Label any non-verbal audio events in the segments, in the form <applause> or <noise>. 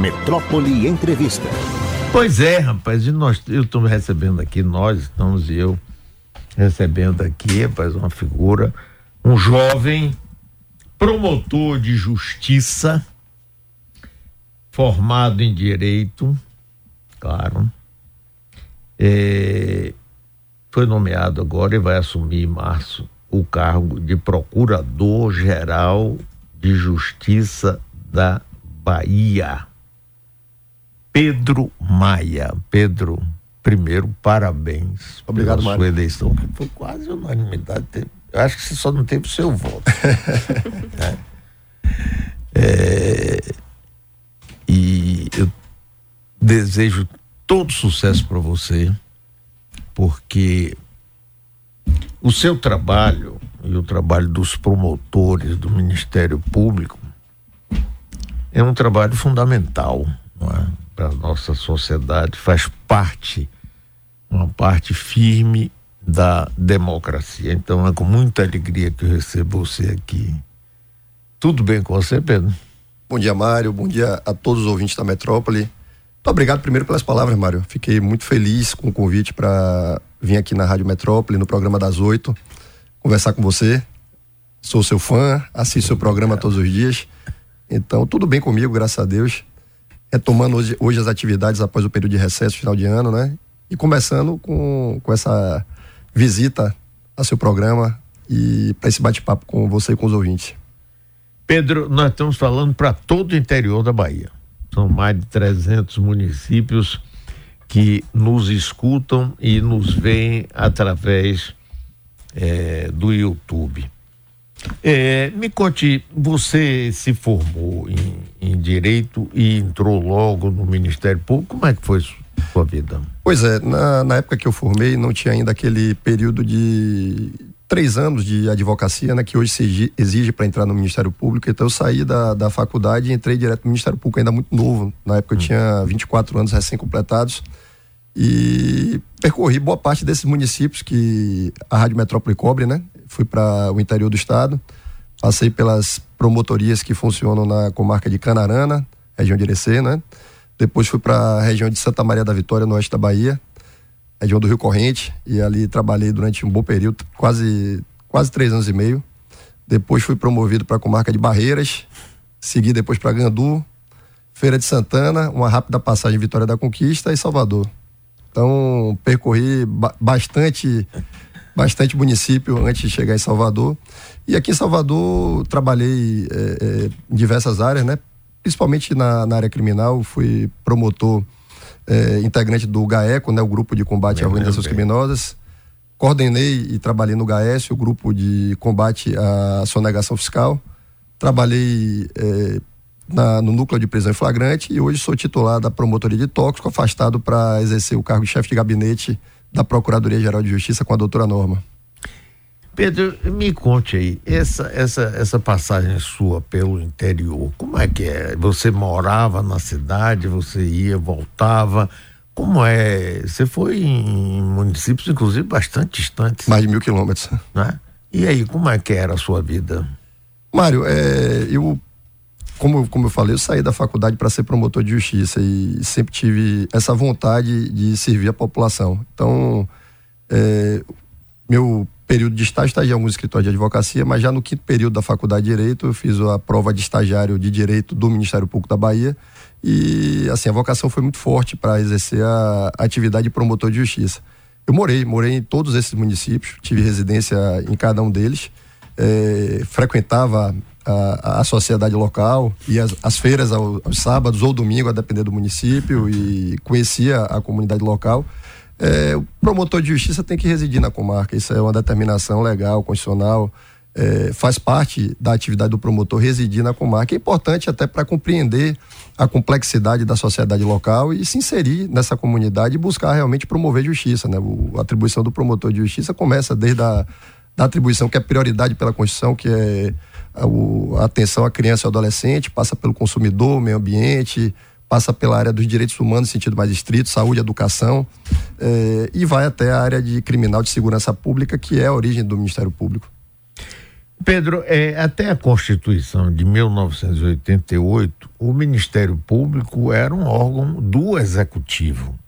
Metrópole Entrevista. Pois é, rapaz, e nós, eu estou recebendo aqui, nós estamos e eu recebendo aqui, rapaz, uma figura, um jovem promotor de justiça, formado em direito, claro, é, foi nomeado agora e vai assumir em março o cargo de Procurador-Geral de Justiça da Bahia. Pedro Maia. Pedro, primeiro, parabéns Obrigado, pela Mário. sua eleição, que foi quase unanimidade. Eu acho que você só não teve o seu voto. <laughs> né? É, e eu desejo todo sucesso para você, porque o seu trabalho e o trabalho dos promotores do Ministério Público é um trabalho fundamental é? Para a nossa sociedade, faz parte, uma parte firme da democracia. Então é com muita alegria que eu recebo você aqui. Tudo bem com você, Pedro? Bom dia, Mário. Bom dia a todos os ouvintes da Metrópole. Muito obrigado primeiro pelas palavras, Mário. Fiquei muito feliz com o convite para vir aqui na Rádio Metrópole, no programa das oito, conversar com você. Sou seu fã, assisto seu programa todos os dias. Então, tudo bem comigo, graças a Deus. Retomando hoje, hoje as atividades após o período de recesso, final de ano, né? E começando com, com essa visita ao seu programa e para esse bate-papo com você e com os ouvintes. Pedro, nós estamos falando para todo o interior da Bahia. São mais de 300 municípios que nos escutam e nos veem através é, do YouTube. É, me conte, você se formou em, em, Direito e entrou logo no Ministério Público, como é que foi sua vida? Pois é, na, na época que eu formei não tinha ainda aquele período de três anos de advocacia, né, que hoje se exige para entrar no Ministério Público. Então eu saí da, da faculdade e entrei direto no Ministério Público, ainda muito novo. Na época eu hum. tinha 24 anos recém-completados. E percorri boa parte desses municípios que a Rádio Metrópole cobre, né? Fui para o interior do estado, passei pelas promotorias que funcionam na comarca de Canarana, região de Irecê, né? Depois fui para a região de Santa Maria da Vitória, no oeste da Bahia, região do Rio Corrente, e ali trabalhei durante um bom período, quase, quase três anos e meio. Depois fui promovido para a comarca de Barreiras, segui depois para Gandu, Feira de Santana, uma rápida passagem em Vitória da Conquista e Salvador. Então, percorri ba bastante, bastante município antes de chegar em Salvador. E aqui em Salvador, trabalhei é, é, em diversas áreas, né? Principalmente na, na área criminal, fui promotor é, integrante do GAECO, né? O Grupo de Combate a Organizações. Criminosas. Coordenei e trabalhei no GAES, o Grupo de Combate à Sonegação Fiscal. Trabalhei na, no núcleo de prisão em flagrante e hoje sou titular da promotoria de tóxico, afastado para exercer o cargo de chefe de gabinete da Procuradoria-Geral de Justiça com a doutora Norma. Pedro, me conte aí, essa, essa, essa passagem sua pelo interior, como é que é? Você morava na cidade, você ia, voltava, como é? Você foi em municípios, inclusive, bastante distantes. Mais de mil quilômetros. Né? E aí, como é que era a sua vida? Mário, é, eu como, como eu falei, eu saí da faculdade para ser promotor de justiça e sempre tive essa vontade de servir a população. Então, é, meu período de estágio, estagiei em alguns escritórios de advocacia, mas já no quinto período da faculdade de Direito, eu fiz a prova de estagiário de Direito do Ministério Público da Bahia e, assim, a vocação foi muito forte para exercer a atividade de promotor de justiça. Eu morei, morei em todos esses municípios, tive residência em cada um deles, é, frequentava a, a sociedade local e as, as feiras aos, aos, sábados ou domingo, a depender do município, e conhecia a comunidade local. É, o promotor de justiça tem que residir na comarca, isso é uma determinação legal, constitucional. É, faz parte da atividade do promotor residir na comarca. É importante até para compreender a complexidade da sociedade local e se inserir nessa comunidade e buscar realmente promover justiça. Né? O, a atribuição do promotor de justiça começa desde a da atribuição que é prioridade pela Constituição, que é a, atenção à criança e ao adolescente, passa pelo consumidor, meio ambiente, passa pela área dos direitos humanos sentido mais estrito, saúde, educação, eh, e vai até a área de criminal de segurança pública, que é a origem do Ministério Público. Pedro, é, até a Constituição de 1988, o Ministério Público era um órgão do Executivo.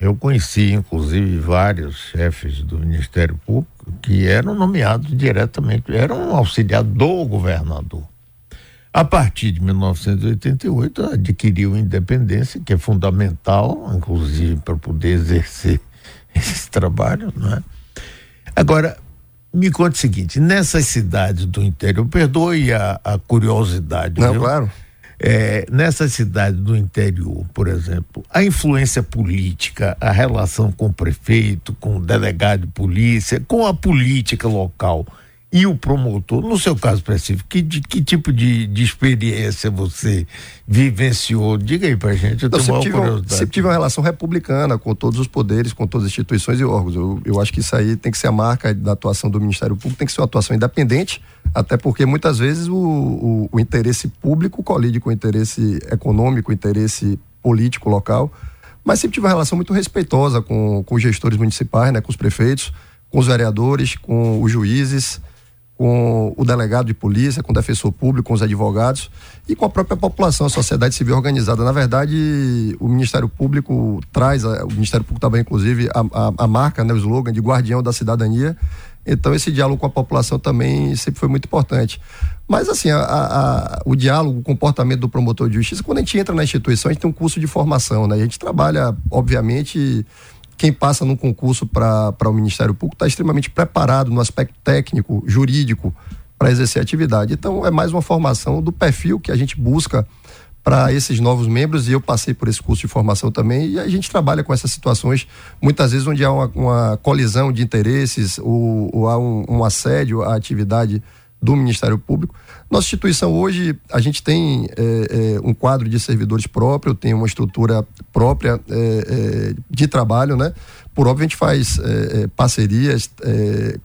Eu conheci, inclusive, vários chefes do Ministério Público que eram nomeados diretamente, eram auxiliados do governador. A partir de 1988, adquiriu independência, que é fundamental, inclusive, para poder exercer <laughs> esse trabalho. Né? Agora, me conte o seguinte: nessas cidades do interior, perdoe a, a curiosidade. Não, viu? claro. É, nessa cidade do interior, por exemplo, a influência política, a relação com o prefeito, com o delegado de polícia, com a política local e o promotor, no seu caso específico, que, de, que tipo de, de experiência você vivenciou? Diga aí pra gente, eu Não, sempre, tive, sempre tive uma relação republicana com todos os poderes, com todas as instituições e órgãos. Eu, eu acho que isso aí tem que ser a marca da atuação do Ministério Público, tem que ser uma atuação independente, até porque muitas vezes o, o, o interesse público colide com o interesse econômico, o interesse político local, mas sempre tive uma relação muito respeitosa com, com os gestores municipais, né, com os prefeitos, com os vereadores, com os juízes, com o delegado de polícia, com o defensor público, com os advogados e com a própria população, a sociedade civil organizada. Na verdade, o Ministério Público traz, o Ministério Público também, inclusive, a, a, a marca, né, o slogan de guardião da cidadania. Então, esse diálogo com a população também sempre foi muito importante. Mas, assim, a, a, o diálogo, o comportamento do promotor de justiça, quando a gente entra na instituição, a gente tem um curso de formação, né? A gente trabalha, obviamente quem passa num concurso para o Ministério Público está extremamente preparado no aspecto técnico, jurídico, para exercer a atividade. Então, é mais uma formação do perfil que a gente busca para esses novos membros e eu passei por esse curso de formação também e a gente trabalha com essas situações muitas vezes onde há uma, uma colisão de interesses ou, ou há um, um assédio à atividade do Ministério Público. Nossa instituição hoje, a gente tem é, é, um quadro de servidores próprio, tem uma estrutura própria é, de trabalho, né? Por óbvio, a gente faz parcerias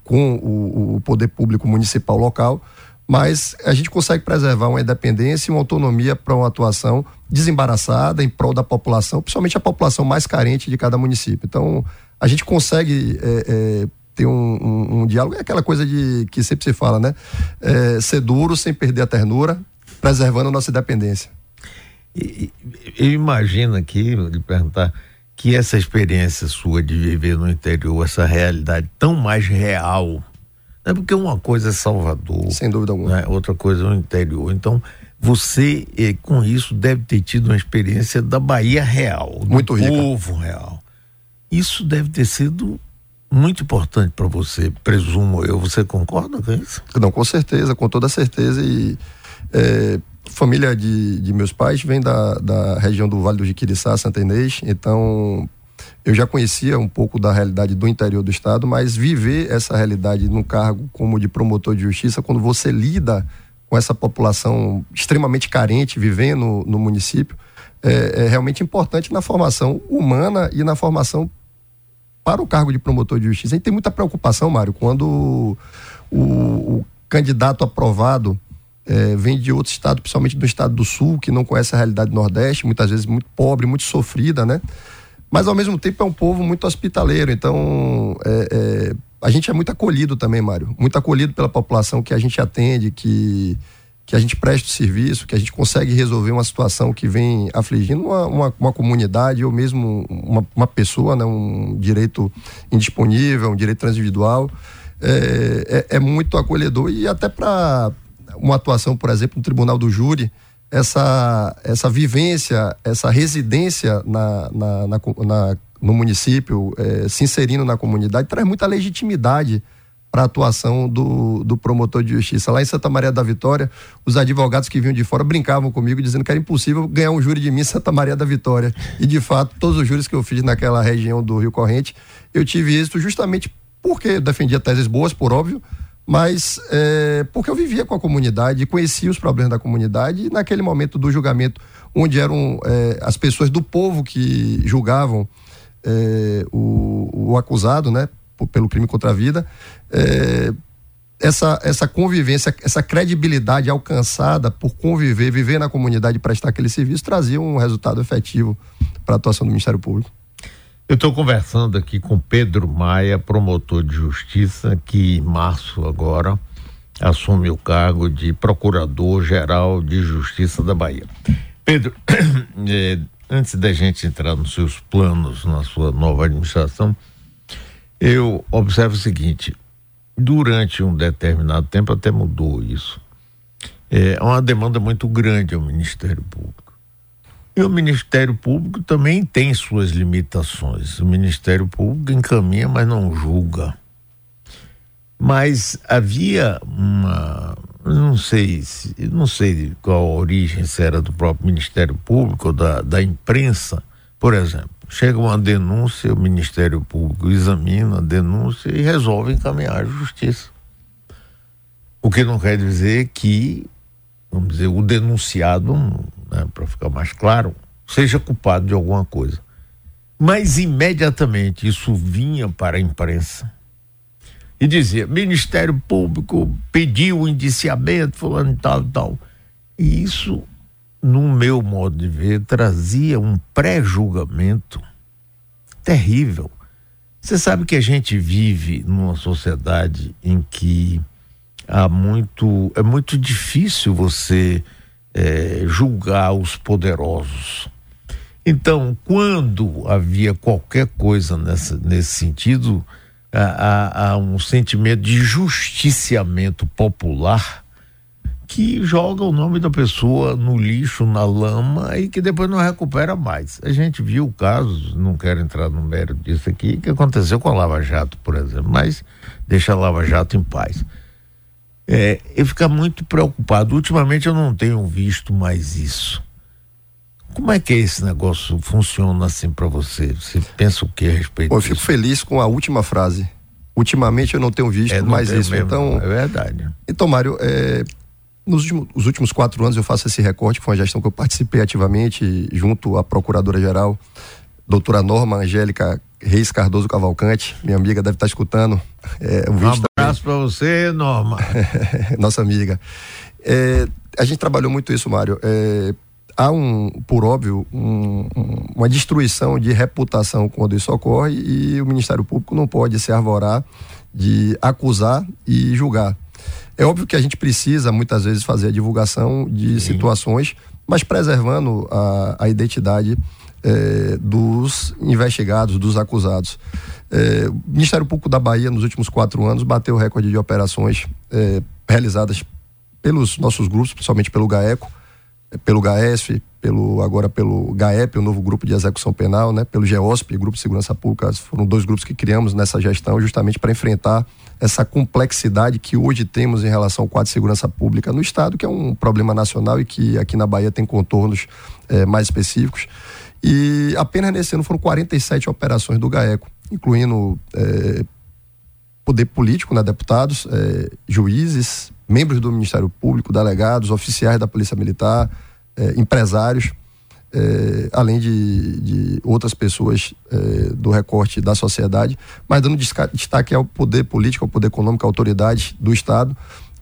com o, o, poder público municipal local, mas a gente consegue preservar uma independência e uma autonomia para uma atuação desembaraçada em prol da população, principalmente a população mais carente de cada município. Então, a gente consegue um, diálogo. É aquela coisa de que sempre se fala, né? É, ser duro sem perder a ternura, preservando a nossa independência. E, eu imagino aqui, de perguntar, que essa experiência sua de viver no interior, essa realidade tão mais real, né? porque uma coisa é Salvador. Sem dúvida alguma. Né? Outra coisa é o interior. Então, você, eh, com isso, deve ter tido uma experiência da Bahia real, do Muito povo real. Isso deve ter sido muito importante para você, presumo eu. Você concorda com isso? Não, com certeza, com toda certeza. E é, família de, de meus pais vem da, da região do Vale do Jiquiriçá, Santa Inês, então eu já conhecia um pouco da realidade do interior do estado, mas viver essa realidade num cargo como de promotor de justiça, quando você lida com essa população extremamente carente vivendo no município, é, é realmente importante na formação humana e na formação para o cargo de promotor de justiça. A gente tem muita preocupação, Mário, quando o, o candidato aprovado é, vem de outro estado, principalmente do estado do sul, que não conhece a realidade do Nordeste, muitas vezes muito pobre, muito sofrida, né? Mas ao mesmo tempo é um povo muito hospitaleiro, então é, é, a gente é muito acolhido também, Mário. Muito acolhido pela população que a gente atende, que que a gente preste serviço, que a gente consegue resolver uma situação que vem afligindo uma, uma, uma comunidade ou mesmo uma, uma, pessoa, né, um direito indisponível, um direito transindividual, é, é, é muito acolhedor e até para uma atuação, por exemplo, no Tribunal do Júri, essa, essa vivência, essa residência na, na, na, na no município, é, se inserindo na comunidade, traz muita legitimidade para a atuação do, do promotor de justiça. Lá em Santa Maria da Vitória, os advogados que vinham de fora brincavam comigo, dizendo que era impossível ganhar um júri de mim em Santa Maria da Vitória. E, de fato, todos os júris que eu fiz naquela região do Rio Corrente, eu tive êxito justamente porque eu defendia teses boas, por óbvio, mas é, porque eu vivia com a comunidade, conhecia os problemas da comunidade, e naquele momento do julgamento, onde eram é, as pessoas do povo que julgavam é, o, o acusado, né? Pelo crime contra a vida, é, essa, essa convivência, essa credibilidade alcançada por conviver, viver na comunidade e prestar aquele serviço, trazia um resultado efetivo para a atuação do Ministério Público. Eu estou conversando aqui com Pedro Maia, promotor de justiça, que em março agora assume o cargo de Procurador-Geral de Justiça da Bahia. Pedro, é, <coughs> antes da gente entrar nos seus planos, na sua nova administração, eu observo o seguinte: durante um determinado tempo, até mudou isso, é uma demanda muito grande ao Ministério Público. E o Ministério Público também tem suas limitações. O Ministério Público encaminha, mas não julga. Mas havia uma, não sei, não sei qual a origem, se era do próprio Ministério Público ou da, da imprensa, por exemplo. Chega uma denúncia, o Ministério Público examina a denúncia e resolve encaminhar à justiça. O que não quer dizer que vamos dizer, o denunciado, né, para ficar mais claro, seja culpado de alguma coisa. Mas imediatamente isso vinha para a imprensa e dizia: Ministério Público pediu o indiciamento, fulano e tal tal. E isso, no meu modo de ver, trazia um pré-julgamento terrível. Você sabe que a gente vive numa sociedade em que há muito é muito difícil você é, julgar os poderosos. Então, quando havia qualquer coisa nessa, nesse sentido, há, há um sentimento de justiciamento popular que joga o nome da pessoa no lixo, na lama e que depois não recupera mais. A gente viu casos, não quero entrar no mérito disso aqui, que aconteceu com a Lava Jato, por exemplo, mas deixa a Lava Jato em paz é, eu fico muito preocupado. Ultimamente eu não tenho visto mais isso. Como é que esse negócio funciona assim para você? Você pensa o que a respeito Pô, Eu fico feliz com a última frase. Ultimamente eu não tenho visto é, não mais isso. Mesmo, então, é verdade. Então, Mário, é, nos últimos, os últimos quatro anos eu faço esse recorte, que foi uma gestão que eu participei ativamente junto à Procuradora-Geral, doutora Norma Angélica Reis Cardoso Cavalcante, minha amiga deve estar escutando. É, um, um abraço para você, Norma. <laughs> Nossa amiga. É, a gente trabalhou muito isso, Mário. É, há um, por óbvio, um, um, uma destruição de reputação quando isso ocorre e o Ministério Público não pode se arvorar de acusar e julgar. É óbvio que a gente precisa muitas vezes fazer a divulgação de situações, mas preservando a, a identidade é, dos investigados, dos acusados. É, o Ministério Público da Bahia, nos últimos quatro anos, bateu o recorde de operações é, realizadas pelos nossos grupos, principalmente pelo GAECO, pelo GAESF, pelo, agora pelo GAEP, o novo grupo de execução penal, né, pelo GEOSP, Grupo de Segurança Pública, foram dois grupos que criamos nessa gestão justamente para enfrentar essa complexidade que hoje temos em relação ao quadro de segurança pública no Estado, que é um problema nacional e que aqui na Bahia tem contornos é, mais específicos. E apenas nesse ano foram 47 operações do GAECO, incluindo é, poder político, né, deputados, é, juízes, membros do Ministério Público, delegados, oficiais da Polícia Militar, é, empresários, é, além de, de, outras pessoas é, do recorte da sociedade, mas dando destaque ao poder político, ao poder econômico, à autoridade do Estado.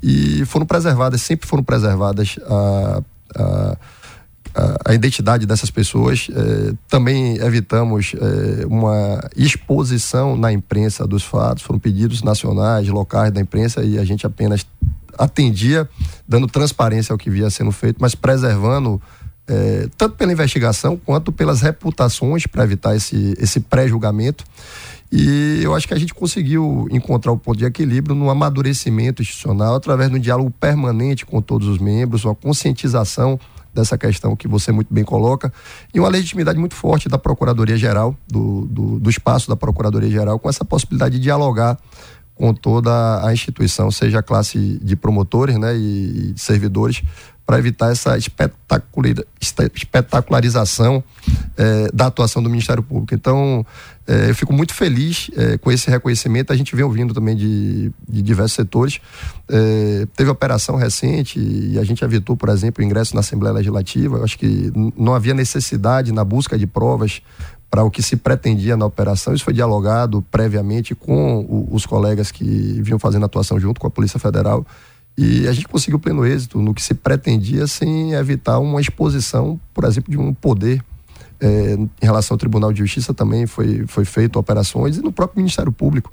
E foram preservadas, sempre foram preservadas a, a a, a identidade dessas pessoas. Eh, também evitamos eh, uma exposição na imprensa dos fatos, foram pedidos nacionais, locais da imprensa e a gente apenas atendia, dando transparência ao que via sendo feito, mas preservando eh, tanto pela investigação quanto pelas reputações para evitar esse, esse pré-julgamento. E eu acho que a gente conseguiu encontrar o ponto de equilíbrio no amadurecimento institucional, através de um diálogo permanente com todos os membros, uma conscientização dessa questão que você muito bem coloca, e uma legitimidade muito forte da Procuradoria-Geral, do, do, do espaço da Procuradoria-Geral, com essa possibilidade de dialogar com toda a instituição, seja a classe de promotores né, e, servidores, para evitar essa espetacularização eh, da atuação do Ministério Público. Então, eh, eu fico muito feliz eh, com esse reconhecimento. A gente vem ouvindo também de, de diversos setores. teve operação recente e a gente evitou, por exemplo, o ingresso na Assembleia Legislativa. Eu acho que não havia necessidade na busca de provas para o que se pretendia na operação. Isso foi dialogado previamente com o, os colegas que vinham fazendo atuação junto com a Polícia Federal. E a gente conseguiu pleno êxito no que se pretendia sem evitar uma exposição, por exemplo, de um poder. É, em relação ao Tribunal de Justiça também foi, foi feito operações e no próprio Ministério Público.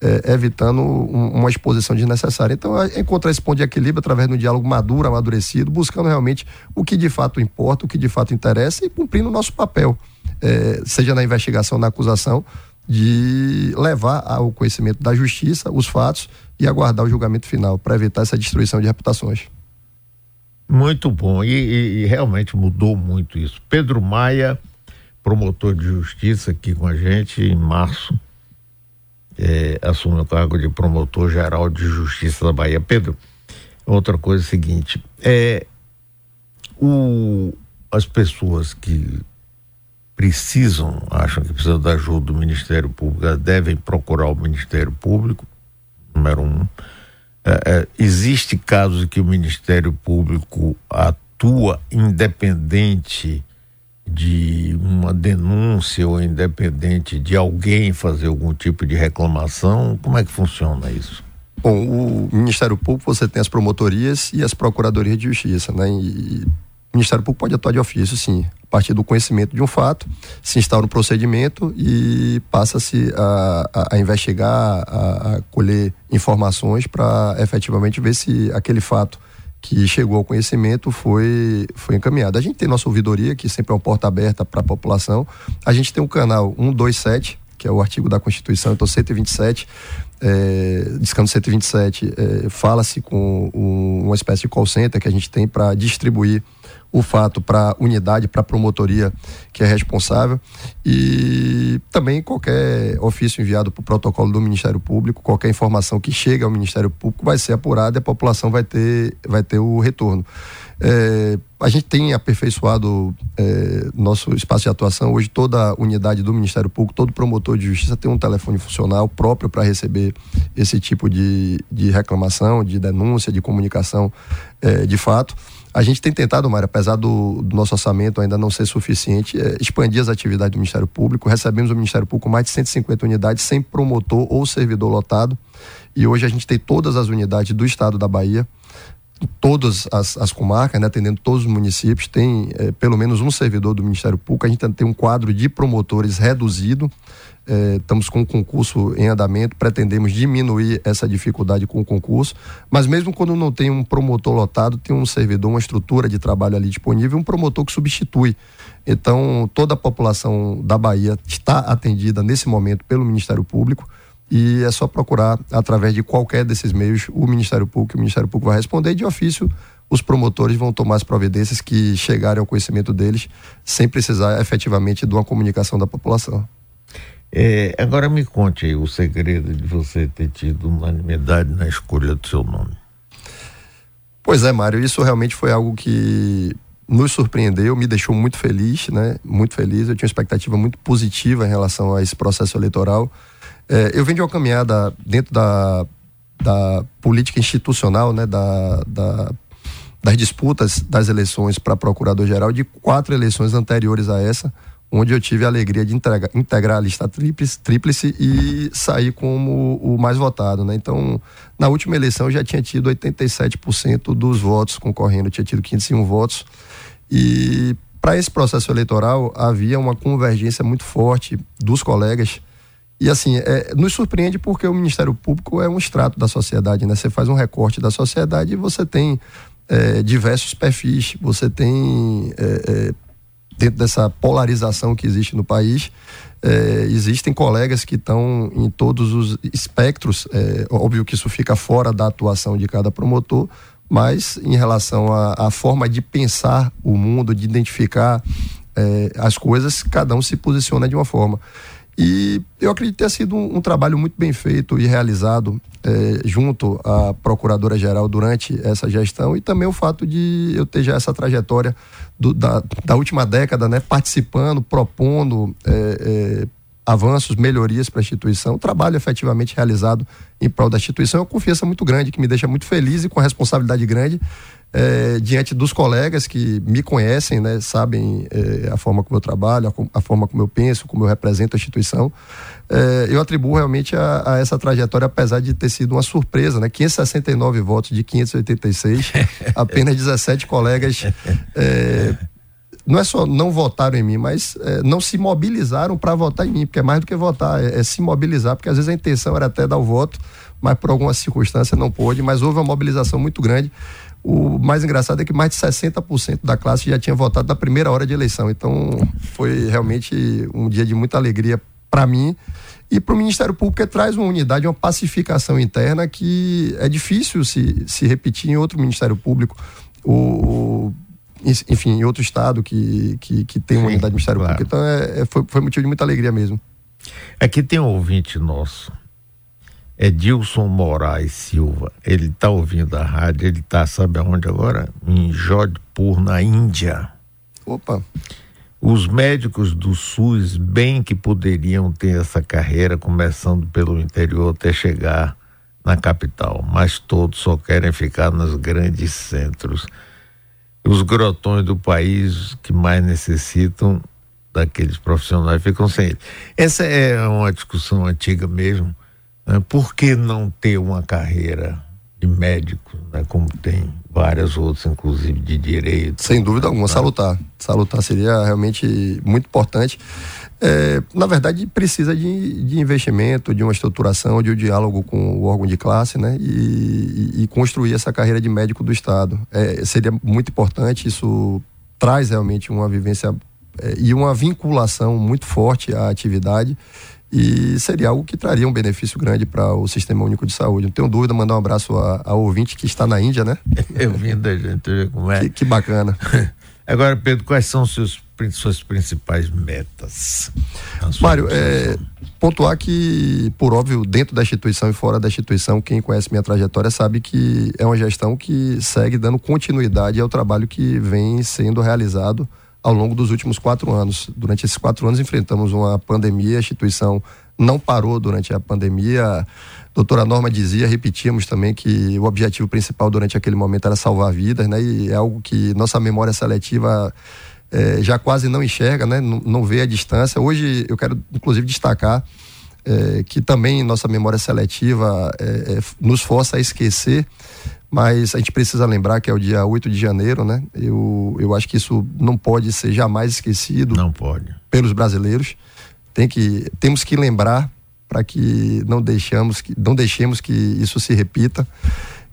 é, evitando um, uma exposição desnecessária. Então, é encontrar esse ponto de equilíbrio através de um diálogo maduro, amadurecido, buscando realmente o que de fato importa, o que de fato interessa e cumprindo o nosso papel, é, seja na investigação, na acusação, de levar ao conhecimento da justiça os fatos e aguardar o julgamento final para evitar essa destruição de reputações. Muito bom e, e, e realmente mudou muito isso. Pedro Maia, promotor de justiça aqui com a gente em março é, assume o cargo de promotor-geral de justiça da Bahia. Pedro, outra coisa é a seguinte: é, o, as pessoas que precisam, acham que precisam da ajuda do Ministério Público, devem procurar o Ministério Público, número um. É, é, existe casos que o Ministério Público atua independente de uma denúncia ou independente de alguém fazer algum tipo de reclamação? Como é que funciona isso? Bom, o Ministério Público você tem as promotorias e as procuradorias de justiça, né? E Ministério Público pode atuar de ofício, sim, a partir do conhecimento de um fato, se instaura um procedimento e passa-se a, a, a, investigar, a, a colher informações para efetivamente ver se aquele fato que chegou ao conhecimento foi, foi encaminhado. A gente tem nossa ouvidoria, que sempre é uma porta aberta para a população. A gente tem um canal 127, que é o artigo da Constituição, então 127, é, discando 127, é, fala-se com um, uma espécie de call center que a gente tem para distribuir o fato para a unidade, para a promotoria que é responsável e também qualquer ofício enviado para o protocolo do Ministério Público, qualquer informação que chega ao Ministério Público vai ser apurada e a população vai ter, vai ter o retorno. É, a gente tem aperfeiçoado é, nosso espaço de atuação. Hoje, toda unidade do Ministério Público, todo promotor de justiça tem um telefone funcional próprio para receber esse tipo de, de reclamação, de denúncia, de comunicação é, de fato. A gente tem tentado, Mário, apesar do, do, nosso orçamento ainda não ser suficiente, é, expandir as atividades do Ministério Público. Recebemos o Ministério Público mais de 150 unidades sem promotor ou servidor lotado. E hoje a gente tem todas as unidades do estado da Bahia, todas as, as comarcas, né, atendendo todos os municípios, tem é, pelo menos um servidor do Ministério Público. A gente tem um quadro de promotores reduzido é, estamos com o concurso em andamento, pretendemos diminuir essa dificuldade com o concurso, mas mesmo quando não tem um promotor lotado, tem um servidor, uma estrutura de trabalho ali disponível, um promotor que substitui. Então, toda a população da Bahia está atendida nesse momento pelo Ministério Público e é só procurar através de qualquer desses meios o Ministério Público, o Ministério Público vai responder de ofício os promotores vão tomar as providências que chegarem ao conhecimento deles sem precisar efetivamente de uma comunicação da população. É, agora me conte aí o segredo de você ter tido unanimidade na escolha do seu nome. Pois é, Mário, isso realmente foi algo que nos surpreendeu, me deixou muito feliz, né? Muito feliz. Eu tinha uma expectativa muito positiva em relação a esse processo eleitoral. É, eu venho de uma caminhada dentro da, da política institucional, né? Da, da das disputas das eleições para procurador-geral de quatro eleições anteriores a essa onde eu tive a alegria de integrar, integrar a lista tríplice, tríplice e sair como o mais votado, né? Então, na última eleição eu já tinha tido 87% dos votos concorrendo, tinha tido 501 votos e para esse processo eleitoral havia uma convergência muito forte dos colegas e assim, é, nos surpreende porque o Ministério Público é um extrato da sociedade, né? Você faz um recorte da sociedade e você tem é, diversos perfis, você tem é, é dentro dessa polarização que existe no país, é, existem colegas que estão em todos os espectros. É, óbvio que isso fica fora da atuação de cada promotor, mas em relação à, forma de pensar o mundo, de identificar é, as coisas, cada um se posiciona de uma forma. E eu acredito ter sido um, um trabalho muito bem feito e realizado é, junto à Procuradora-Geral durante essa gestão e também o fato de eu ter já essa trajetória do, da, da, última década, né, participando, propondo é, é, avanços, melhorias para a instituição, trabalho efetivamente realizado em prol da instituição, é uma confiança muito grande que me deixa muito feliz e com responsabilidade grande é, diante dos colegas que me conhecem, né, sabem é, a forma como eu trabalho, a, a, forma como eu penso, como eu represento a instituição. É, eu atribuo realmente a, a, essa trajetória, apesar de ter sido uma surpresa, né? 569 votos de 586, <laughs> apenas 17 colegas é, não é só não votaram em mim, mas é, não se mobilizaram para votar em mim, porque é mais do que votar, é, é, se mobilizar, porque às vezes a intenção era até dar o voto, mas por alguma circunstância não pôde, mas houve uma mobilização muito grande. O mais engraçado é que mais de 60% da classe já tinha votado na primeira hora de eleição. Então, foi realmente um dia de muita alegria para mim e para o Ministério Público, que traz uma unidade, uma pacificação interna que é difícil se, se repetir em outro Ministério Público. O, enfim, em outro estado que, que, que tem uma Sim, unidade do Ministério claro. Público. Então, é, é, foi, foi motivo de muita alegria mesmo. Aqui tem um ouvinte nosso, é Dilson Moraes Silva. Ele está ouvindo a rádio, ele está, sabe aonde agora? Em Jodhpur, na Índia. Opa! Os médicos do SUS bem que poderiam ter essa carreira, começando pelo interior até chegar na capital, mas todos só querem ficar nos grandes centros. Os grotões do país que mais necessitam daqueles profissionais ficam sem ele. Essa é uma discussão antiga mesmo. Né? Por que não ter uma carreira de médico, né? como tem várias outras, inclusive de direito. Sem dúvida alguma, né? salutar. Salutar seria realmente muito importante. É, na verdade, precisa de, de, investimento, de uma estruturação, de um diálogo com o órgão de classe, né? E, e, e construir essa carreira de médico do Estado. É, seria muito importante, isso traz realmente uma vivência é, e uma vinculação muito forte à atividade e seria algo que traria um benefício grande para o Sistema Único de Saúde. Não tenho dúvida, mandar um abraço ao ouvinte que está na Índia, né? <laughs> Eu vim da gente como é. Que, que bacana. <laughs> Agora, Pedro, quais são seus, suas principais metas? Mário, é, pontuar que, por óbvio, dentro da instituição e fora da instituição, quem conhece minha trajetória sabe que é uma gestão que segue dando continuidade ao trabalho que vem sendo realizado ao longo dos últimos quatro anos. Durante esses quatro anos enfrentamos uma pandemia, a instituição não parou durante a pandemia. A doutora Norma dizia, repetíamos também que o objetivo principal durante aquele momento era salvar vidas, né? E é algo que nossa memória seletiva é, já quase não enxerga, né? Não, não vê a distância. Hoje eu quero inclusive destacar é, que também nossa memória seletiva é, nos força a esquecer mas a gente precisa lembrar que é o dia 8 de janeiro, né? Eu, eu acho que isso não pode ser jamais esquecido. Não pode. Pelos brasileiros. Tem que, temos que lembrar para que não deixamos que não deixemos que isso se repita.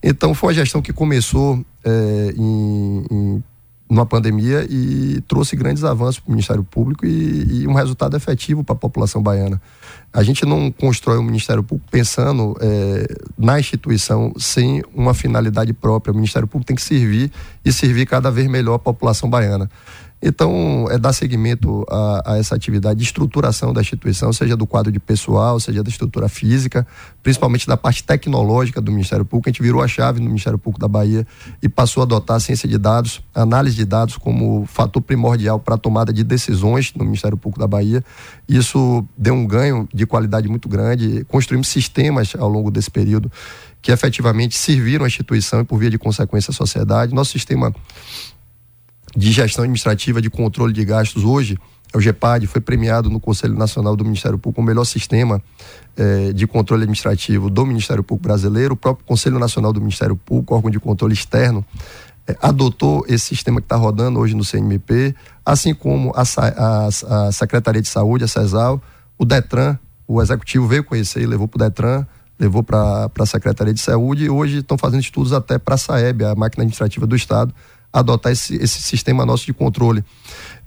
Então foi uma gestão que começou é, em, em numa pandemia e trouxe grandes avanços para o Ministério Público e, e um resultado efetivo para a população baiana. A gente não constrói um Ministério Público pensando é, na instituição sem uma finalidade própria. O Ministério Público tem que servir e servir cada vez melhor a população baiana. Então, é dar seguimento a, a, essa atividade de estruturação da instituição, seja do quadro de pessoal, seja da estrutura física, principalmente da parte tecnológica do Ministério Público. A gente virou a chave no Ministério Público da Bahia e passou a adotar a ciência de dados, análise de dados como fator primordial para a tomada de decisões no Ministério Público da Bahia. Isso deu um ganho de qualidade muito grande. Construímos sistemas ao longo desse período que efetivamente serviram a instituição e, por via de consequência, a sociedade. Nosso sistema de gestão administrativa de controle de gastos hoje, é o GEPAD, foi premiado no Conselho Nacional do Ministério Público o melhor sistema eh, de controle administrativo do Ministério Público brasileiro. O próprio Conselho Nacional do Ministério Público, órgão de controle externo, eh, adotou esse sistema que está rodando hoje no CNMP, assim como a, a, a, Secretaria de Saúde, a CESAL, o DETRAN, o Executivo veio conhecer e levou para o DETRAN, levou para a Secretaria de Saúde e hoje estão fazendo estudos até para a SAEB, a máquina administrativa do Estado, adotar esse, esse sistema nosso de controle.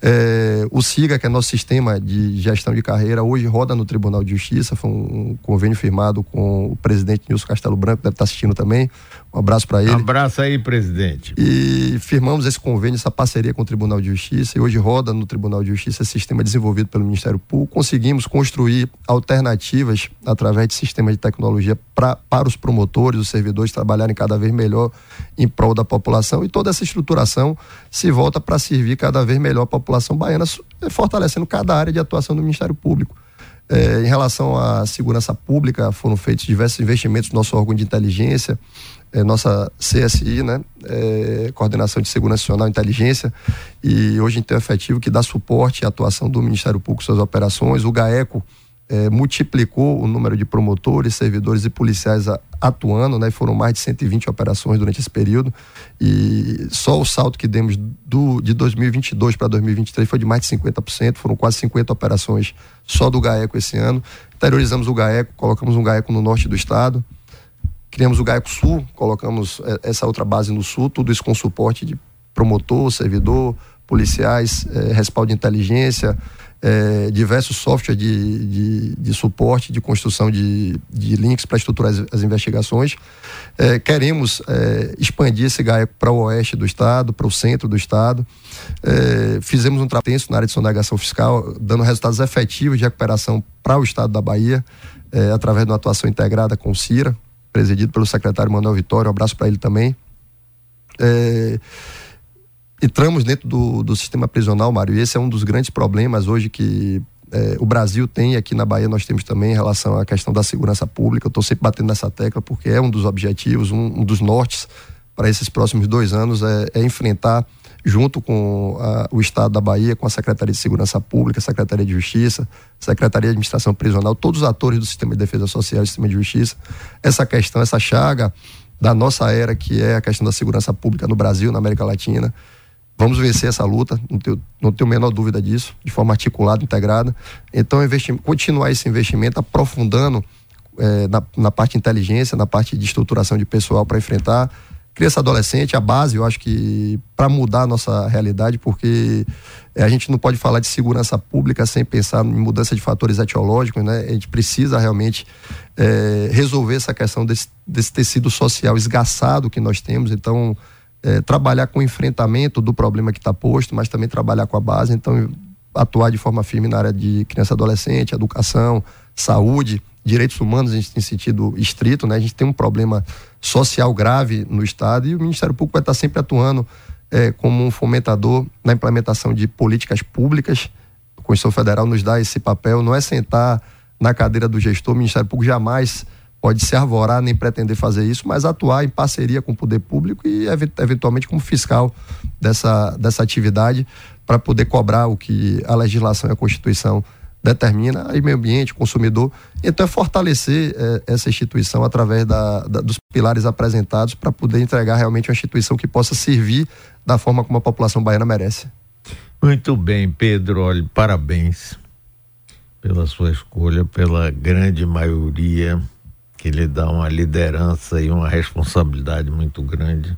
É, o SIGA, que é nosso sistema de gestão de carreira, hoje roda no Tribunal de Justiça. Foi um, convênio firmado com o presidente Nilson Castelo Branco, deve estar assistindo também. Um abraço para ele. Um abraço aí, presidente. E firmamos esse convênio, essa parceria com o Tribunal de Justiça. E hoje roda no Tribunal de Justiça esse sistema desenvolvido pelo Ministério Público. Conseguimos construir alternativas através de sistemas de tecnologia pra, para os promotores, os servidores trabalharem cada vez melhor em prol da população. E toda essa estruturação se volta para servir cada vez melhor a população baiana, é, fortalecendo cada área de atuação do Ministério Público. É, em relação à segurança pública, foram feitos diversos investimentos no nosso órgão de inteligência, é, nossa CSI, né, é, Coordenação de Segurança Nacional e Inteligência, e hoje um efetivo que dá suporte à atuação do Ministério Público suas operações, o GAECO, é, multiplicou o número de promotores, servidores e policiais a, atuando, né? Foram mais de 120 operações durante esse período. E só o salto que demos do, de 2022 para 2023 foi de mais de 50%, foram quase 50 operações só do GAECO esse ano. Interiorizamos o GAECO, colocamos um GAECO no norte do estado, criamos o GAECO Sul, colocamos é, essa outra base no sul, tudo isso com suporte de promotor, servidor, policiais, é, respaldo de inteligência, é, diversos softwares de, de, de, suporte, de construção de, de links para estruturar as, as investigações. Queremos expandir esse GAECO para o oeste do estado, para o centro do estado. Fizemos um trabalho na área de sonegação fiscal, dando resultados efetivos de recuperação para o estado da Bahia, através de uma atuação integrada com o CIRA, presidido pelo secretário Manuel Vitória. Um abraço para ele também. É, entramos dentro do, do sistema prisional, Mário, e esse é um dos grandes problemas hoje que é, o Brasil tem, aqui na Bahia nós temos também em relação à questão da segurança pública. Eu estou sempre batendo nessa tecla porque é um dos objetivos, um, um dos nortes para esses próximos dois anos é, é enfrentar, junto com a, o Estado da Bahia, com a Secretaria de Segurança Pública, Secretaria de Justiça, Secretaria de Administração Prisional, todos os atores do sistema de defesa social e sistema de justiça, essa questão, essa chaga da nossa era, que é a questão da segurança pública no Brasil, na América Latina. Vamos vencer essa luta, não tenho, não tenho a menor dúvida disso, de forma articulada, integrada. Então, continuar esse investimento, aprofundando é, na, na, parte inteligência, na parte de estruturação de pessoal para enfrentar. Criança adolescente, a base, eu acho que para mudar a nossa realidade, porque é, a gente não pode falar de segurança pública sem pensar em mudança de fatores etiológicos, né? A gente precisa realmente é, resolver essa questão desse, desse tecido social esgaçado que nós temos. Então, é, trabalhar com o enfrentamento do problema que está posto, mas também trabalhar com a base. Então, atuar de forma firme na área de criança adolescente, educação, saúde, direitos humanos em sentido estrito, né? A gente tem um problema social grave no Estado e o Ministério Público vai estar sempre atuando é, como um fomentador na implementação de políticas públicas. A Constituição Federal nos dá esse papel, não é sentar na cadeira do gestor, o Ministério Público jamais pode se arvorar nem pretender fazer isso, mas atuar em parceria com o poder público e eventualmente como fiscal dessa, dessa atividade para poder cobrar o que a legislação e a Constituição determina, aí meio ambiente, consumidor. Então é fortalecer é, essa instituição através da, da, dos pilares apresentados para poder entregar realmente uma instituição que possa servir da forma como a população baiana merece. Muito bem, Pedro, olha, parabéns pela sua escolha, pela grande maioria que lhe dá uma liderança e uma responsabilidade muito grande.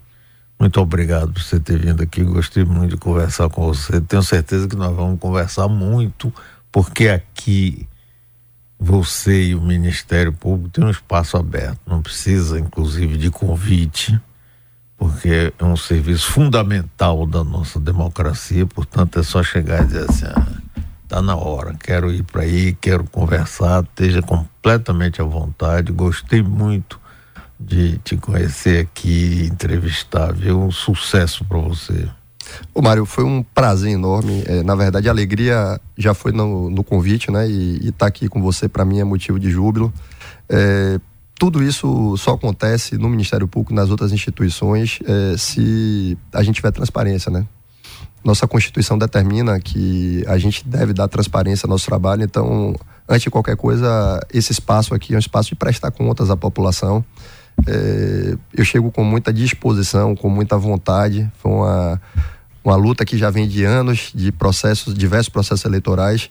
Muito obrigado por você ter vindo aqui. Gostei muito de conversar com você. Tenho certeza que nós vamos conversar muito, porque aqui você e o Ministério Público têm um espaço aberto. Não precisa, inclusive, de convite, porque é um serviço fundamental da nossa democracia. Portanto, é só chegar e dizer assim. Ah, tá na hora, quero ir para aí, quero conversar, esteja completamente à vontade. Gostei muito de te conhecer aqui, entrevistar, viu? Um sucesso para você. Ô Mário, foi um prazer enorme. É, na verdade, a alegria já foi no, no convite, né? E estar tá aqui com você, para mim, é motivo de júbilo. É, tudo isso só acontece no Ministério Público, nas outras instituições, é, se a gente tiver transparência, né? nossa Constituição determina que a gente deve dar transparência ao nosso trabalho, então, antes de qualquer coisa, esse espaço aqui é um espaço de prestar contas à população. É, eu chego com muita disposição, com muita vontade. Foi uma, uma luta que já vem de anos, de processos, diversos processos eleitorais,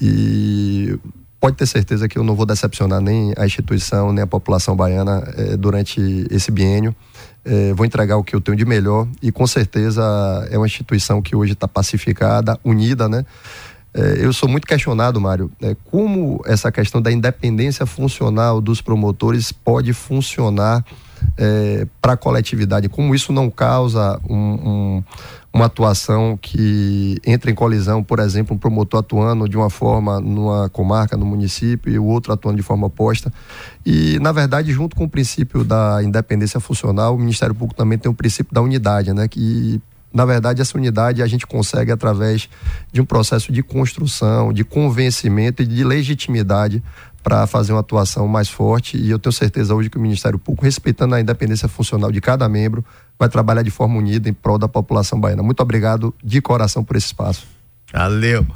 e pode ter certeza que eu não vou decepcionar nem a instituição, nem a população baiana é, durante esse biênio é, vou entregar o que eu tenho de melhor e com certeza é uma instituição que hoje está pacificada, unida, né? É, eu sou muito questionado, Mário, é, como essa questão da independência funcional dos promotores pode funcionar é, para a coletividade, como isso não causa um, um uma atuação que entra em colisão, por exemplo, um promotor atuando de uma forma numa comarca, no município, e o outro atuando de forma oposta. E, na verdade, junto com o princípio da independência funcional, o Ministério Público também tem o princípio da unidade, né? Que na verdade, essa unidade a gente consegue através de um processo de construção, de convencimento e de legitimidade para fazer uma atuação mais forte. E eu tenho certeza hoje que o Ministério Público, respeitando a independência funcional de cada membro, vai trabalhar de forma unida em prol da população baiana. Muito obrigado de coração por esse espaço. Valeu.